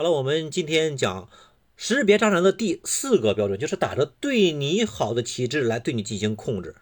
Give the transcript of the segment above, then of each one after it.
好了，我们今天讲识别渣男的第四个标准，就是打着对你好的旗帜来对你进行控制。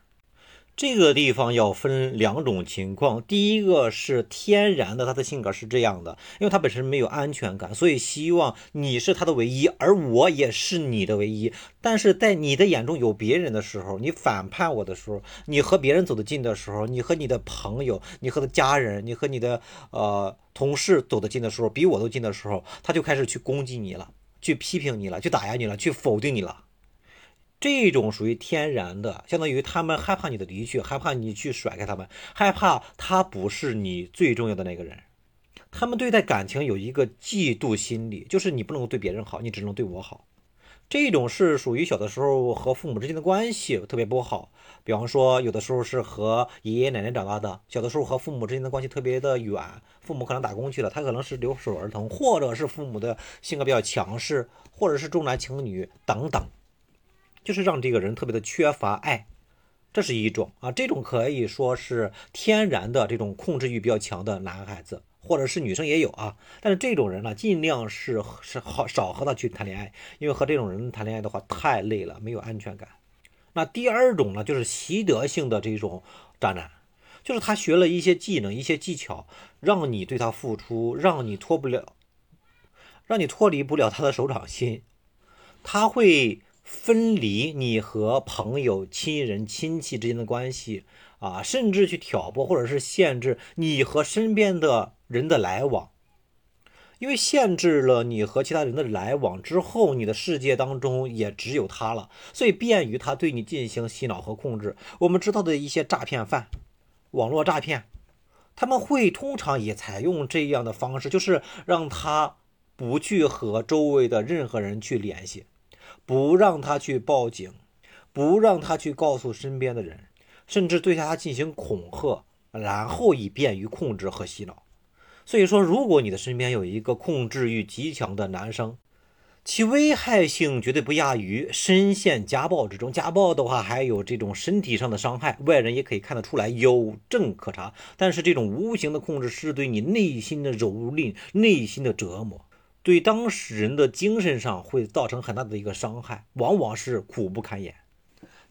这个地方要分两种情况，第一个是天然的，他的性格是这样的，因为他本身没有安全感，所以希望你是他的唯一，而我也是你的唯一。但是在你的眼中有别人的时候，你反叛我的时候，你和别人走得近的时候，你和你的朋友，你和的家人，你和你的呃同事走得近的时候，比我都近的时候，他就开始去攻击你了，去批评你了，去打压你了，去否定你了。这种属于天然的，相当于他们害怕你的离去，害怕你去甩开他们，害怕他不是你最重要的那个人。他们对待感情有一个嫉妒心理，就是你不能对别人好，你只能对我好。这种是属于小的时候和父母之间的关系特别不好。比方说，有的时候是和爷爷奶奶长大的，小的时候和父母之间的关系特别的远，父母可能打工去了，他可能是留守儿童，或者是父母的性格比较强势，或者是重男轻女等等。就是让这个人特别的缺乏爱，这是一种啊，这种可以说是天然的这种控制欲比较强的男孩子，或者是女生也有啊。但是这种人呢，尽量是是好少和他去谈恋爱，因为和这种人谈恋爱的话太累了，没有安全感。那第二种呢，就是习得性的这种渣男，就是他学了一些技能、一些技巧，让你对他付出，让你脱不了，让你脱离不了他的手掌心，他会。分离你和朋友、亲人、亲戚之间的关系啊，甚至去挑拨或者是限制你和身边的人的来往，因为限制了你和其他人的来往之后，你的世界当中也只有他了，所以便于他对你进行洗脑和控制。我们知道的一些诈骗犯、网络诈骗，他们会通常也采用这样的方式，就是让他不去和周围的任何人去联系。不让他去报警，不让他去告诉身边的人，甚至对他进行恐吓，然后以便于控制和洗脑。所以说，如果你的身边有一个控制欲极强的男生，其危害性绝对不亚于深陷家暴之中。家暴的话，还有这种身体上的伤害，外人也可以看得出来，有证可查。但是这种无形的控制是对你内心的蹂躏，内心的折磨。对当事人的精神上会造成很大的一个伤害，往往是苦不堪言。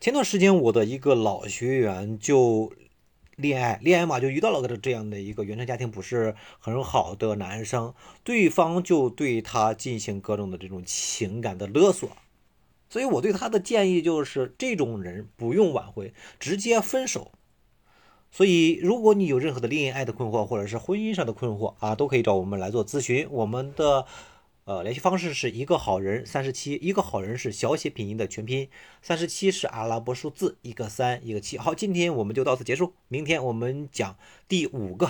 前段时间，我的一个老学员就恋爱，恋爱嘛，就遇到了个这样的一个原生家庭不是很好的男生，对方就对他进行各种的这种情感的勒索。所以我对他的建议就是，这种人不用挽回，直接分手。所以，如果你有任何的恋爱的困惑，或者是婚姻上的困惑啊，都可以找我们来做咨询。我们的呃联系方式是一个好人三十七，一个好人是小写拼音的全拼，三十七是阿拉伯数字，一个三一个七。好，今天我们就到此结束，明天我们讲第五个